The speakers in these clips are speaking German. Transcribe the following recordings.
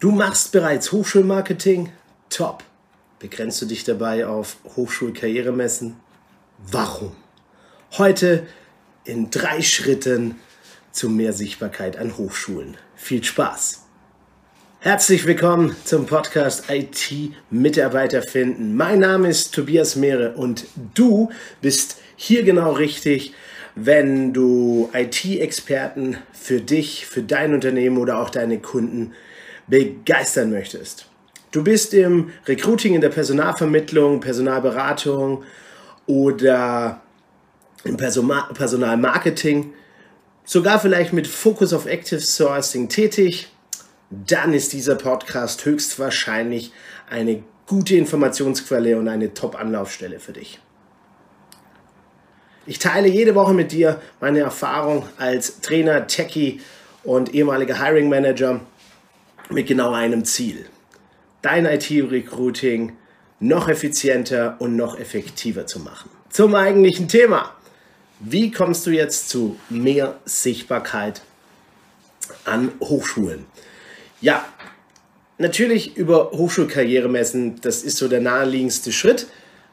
Du machst bereits Hochschulmarketing? Top. Begrenzt du dich dabei auf Hochschulkarrieremessen? Warum? Heute in drei Schritten zu mehr Sichtbarkeit an Hochschulen. Viel Spaß! Herzlich willkommen zum Podcast IT Mitarbeiter finden. Mein Name ist Tobias Mehre und du bist hier genau richtig, wenn du IT-Experten für dich, für dein Unternehmen oder auch deine Kunden begeistern möchtest. Du bist im Recruiting, in der Personalvermittlung, Personalberatung oder im Personalmarketing, sogar vielleicht mit Fokus auf Active Sourcing tätig, dann ist dieser Podcast höchstwahrscheinlich eine gute Informationsquelle und eine Top-Anlaufstelle für dich. Ich teile jede Woche mit dir meine Erfahrung als Trainer, Techie und ehemaliger Hiring Manager mit genau einem Ziel. Dein IT-Recruiting noch effizienter und noch effektiver zu machen. Zum eigentlichen Thema. Wie kommst du jetzt zu mehr Sichtbarkeit an Hochschulen? Ja, natürlich über Hochschulkarrieremessen, das ist so der naheliegendste Schritt.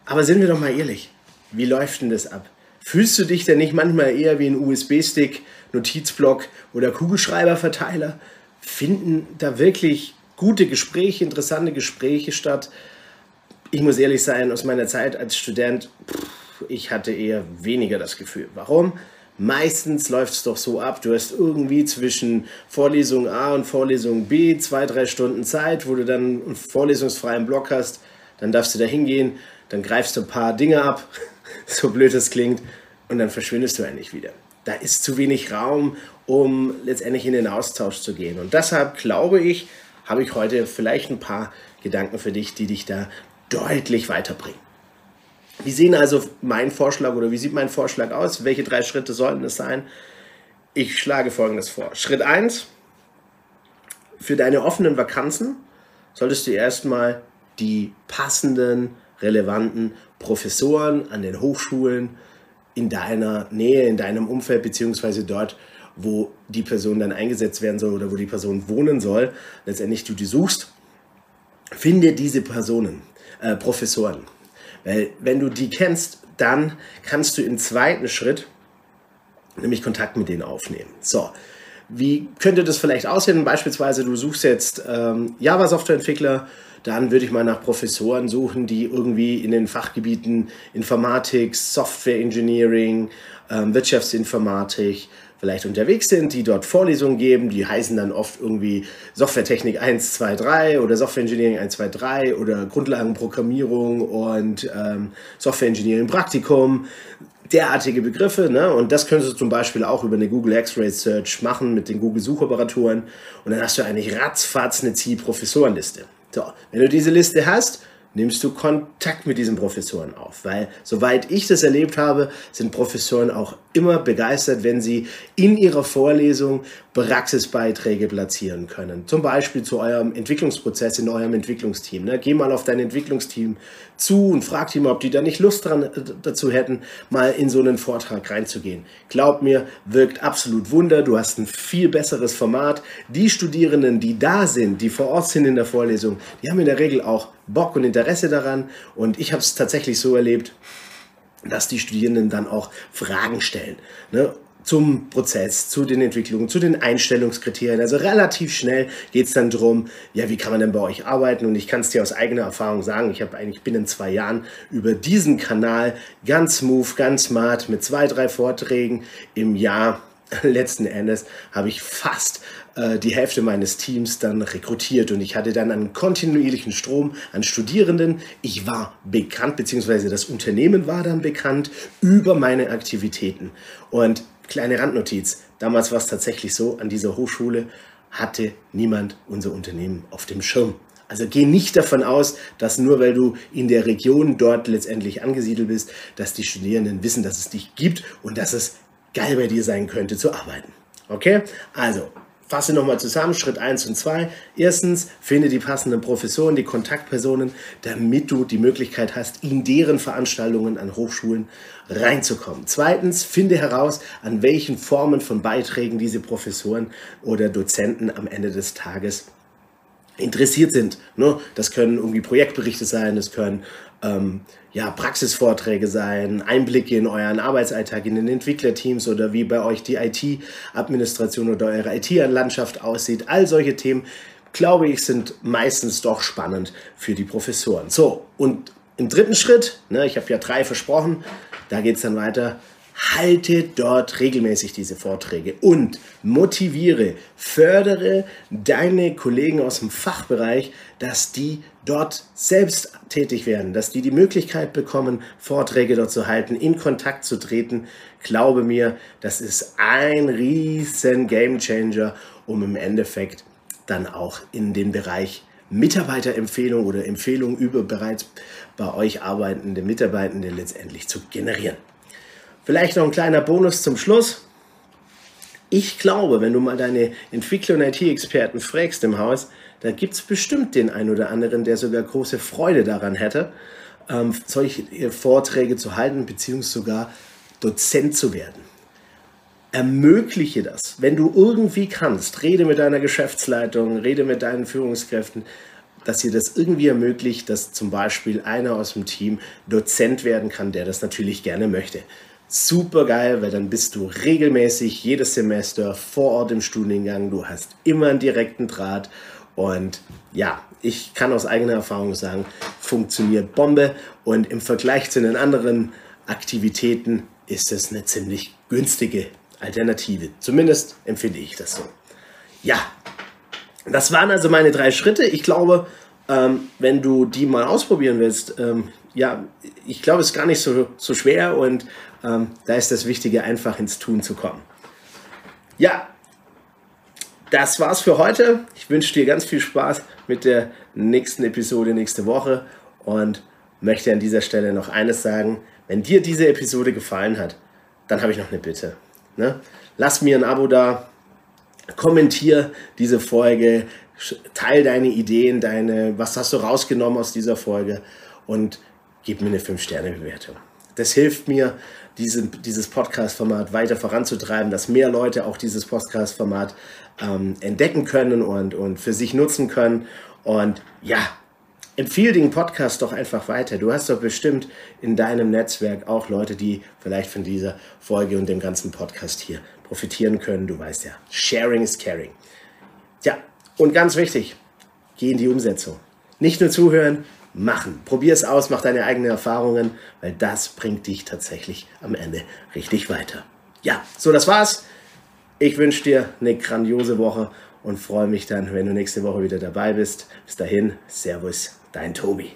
Aber sind wir doch mal ehrlich, wie läuft denn das ab? Fühlst du dich denn nicht manchmal eher wie ein USB-Stick, Notizblock oder Kugelschreiberverteiler? Finden da wirklich gute Gespräche, interessante Gespräche statt. Ich muss ehrlich sein, aus meiner Zeit als Student, ich hatte eher weniger das Gefühl. Warum? Meistens läuft es doch so ab, du hast irgendwie zwischen Vorlesung A und Vorlesung B zwei, drei Stunden Zeit, wo du dann einen vorlesungsfreien Block hast, dann darfst du da hingehen, dann greifst du ein paar Dinge ab, so blöd das klingt, und dann verschwindest du endlich wieder. Da ist zu wenig Raum, um letztendlich in den Austausch zu gehen. Und deshalb glaube ich, habe ich heute vielleicht ein paar Gedanken für dich, die dich da deutlich weiterbringen. Wie sehen also mein Vorschlag oder wie sieht mein Vorschlag aus? Welche drei Schritte sollten es sein? Ich schlage folgendes vor. Schritt 1. Für deine offenen Vakanzen solltest du erstmal die passenden, relevanten Professoren an den Hochschulen in deiner Nähe, in deinem Umfeld, beziehungsweise dort, wo die Person dann eingesetzt werden soll oder wo die Person wohnen soll, letztendlich du die suchst, finde diese Personen, äh, Professoren. Weil wenn du die kennst, dann kannst du im zweiten Schritt nämlich Kontakt mit denen aufnehmen. So, wie könnte das vielleicht aussehen? Beispielsweise, du suchst jetzt ähm, Java-Softwareentwickler, dann würde ich mal nach Professoren suchen, die irgendwie in den Fachgebieten Informatik, Software Engineering, ähm, Wirtschaftsinformatik, vielleicht unterwegs sind, die dort Vorlesungen geben, die heißen dann oft irgendwie Softwaretechnik 1, 2, 3 oder Software Engineering 1, 2, 3 oder Grundlagenprogrammierung und ähm, Software Engineering Praktikum. Derartige Begriffe, ne? Und das könntest du zum Beispiel auch über eine Google X-Ray Search machen mit den Google Suchoperatoren. Und dann hast du eigentlich ratzfatz eine Zielprofessorenliste. So, wenn du diese Liste hast, nimmst du Kontakt mit diesen Professoren auf. Weil, soweit ich das erlebt habe, sind Professoren auch immer begeistert, wenn sie in ihrer Vorlesung Praxisbeiträge platzieren können. Zum Beispiel zu eurem Entwicklungsprozess in eurem Entwicklungsteam. Ne? Geh mal auf dein Entwicklungsteam zu und frag die mal, ob die da nicht Lust dran, äh, dazu hätten, mal in so einen Vortrag reinzugehen. Glaub mir, wirkt absolut Wunder. Du hast ein viel besseres Format. Die Studierenden, die da sind, die vor Ort sind in der Vorlesung, die haben in der Regel auch Bock und Interesse daran. Und ich habe es tatsächlich so erlebt, dass die Studierenden dann auch Fragen stellen. Ne? zum Prozess, zu den Entwicklungen, zu den Einstellungskriterien. Also relativ schnell geht es dann darum, ja, wie kann man denn bei euch arbeiten? Und ich kann es dir aus eigener Erfahrung sagen, ich habe eigentlich binnen zwei Jahren über diesen Kanal ganz smooth, ganz smart mit zwei, drei Vorträgen im Jahr letzten Endes habe ich fast äh, die Hälfte meines Teams dann rekrutiert und ich hatte dann einen kontinuierlichen Strom an Studierenden. Ich war bekannt, beziehungsweise das Unternehmen war dann bekannt über meine Aktivitäten. Und kleine Randnotiz, damals war es tatsächlich so, an dieser Hochschule hatte niemand unser Unternehmen auf dem Schirm. Also geh nicht davon aus, dass nur weil du in der Region dort letztendlich angesiedelt bist, dass die Studierenden wissen, dass es dich gibt und dass es geil bei dir sein könnte zu arbeiten. Okay? Also, fasse nochmal zusammen, Schritt 1 und 2. Erstens, finde die passenden Professoren, die Kontaktpersonen, damit du die Möglichkeit hast, in deren Veranstaltungen an Hochschulen reinzukommen. Zweitens, finde heraus, an welchen Formen von Beiträgen diese Professoren oder Dozenten am Ende des Tages interessiert sind. Ne? Das können irgendwie Projektberichte sein, das können ähm, ja, Praxisvorträge sein, Einblicke in euren Arbeitsalltag, in den Entwicklerteams oder wie bei euch die IT-Administration oder eure IT-Landschaft aussieht. All solche Themen, glaube ich, sind meistens doch spannend für die Professoren. So, und im dritten Schritt, ne, ich habe ja drei versprochen, da geht es dann weiter, halte dort regelmäßig diese Vorträge und motiviere, fördere deine Kollegen aus dem Fachbereich, dass die dort selbst tätig werden, dass die die Möglichkeit bekommen, Vorträge dort zu halten, in Kontakt zu treten. Glaube mir, das ist ein riesen Gamechanger, um im Endeffekt dann auch in den Bereich Mitarbeiterempfehlung oder Empfehlung über bereits bei euch arbeitende Mitarbeitende letztendlich zu generieren. Vielleicht noch ein kleiner Bonus zum Schluss. Ich glaube, wenn du mal deine Entwickler und IT-Experten fragst im Haus, da gibt es bestimmt den einen oder anderen, der sogar große Freude daran hätte, ähm, solche Vorträge zu halten, beziehungsweise sogar Dozent zu werden. Ermögliche das. Wenn du irgendwie kannst, rede mit deiner Geschäftsleitung, rede mit deinen Führungskräften, dass ihr das irgendwie ermöglicht, dass zum Beispiel einer aus dem Team Dozent werden kann, der das natürlich gerne möchte super geil, weil dann bist du regelmäßig jedes Semester vor Ort im Studiengang. Du hast immer einen direkten Draht und ja, ich kann aus eigener Erfahrung sagen, funktioniert Bombe und im Vergleich zu den anderen Aktivitäten ist es eine ziemlich günstige Alternative. Zumindest empfinde ich das so. Ja, das waren also meine drei Schritte. Ich glaube, ähm, wenn du die mal ausprobieren willst, ähm, ja, ich glaube, es ist gar nicht so, so schwer und ähm, da ist das Wichtige, einfach ins Tun zu kommen. Ja, das war's für heute. Ich wünsche dir ganz viel Spaß mit der nächsten Episode nächste Woche und möchte an dieser Stelle noch eines sagen. Wenn dir diese Episode gefallen hat, dann habe ich noch eine Bitte. Ne? Lass mir ein Abo da, kommentier diese Folge, teil deine Ideen, deine, was hast du rausgenommen aus dieser Folge und gib mir eine 5-Sterne-Bewertung. Das hilft mir, diese, dieses Podcast-Format weiter voranzutreiben, dass mehr Leute auch dieses Podcast-Format ähm, entdecken können und, und für sich nutzen können. Und ja, empfehle den Podcast doch einfach weiter. Du hast doch bestimmt in deinem Netzwerk auch Leute, die vielleicht von dieser Folge und dem ganzen Podcast hier profitieren können. Du weißt ja, Sharing is Caring. Ja, und ganz wichtig, geh in die Umsetzung. Nicht nur zuhören, machen. Probier es aus, mach deine eigenen Erfahrungen, weil das bringt dich tatsächlich am Ende richtig weiter. Ja, so das war's. Ich wünsche dir eine grandiose Woche und freue mich dann, wenn du nächste Woche wieder dabei bist. Bis dahin, Servus, dein Tobi.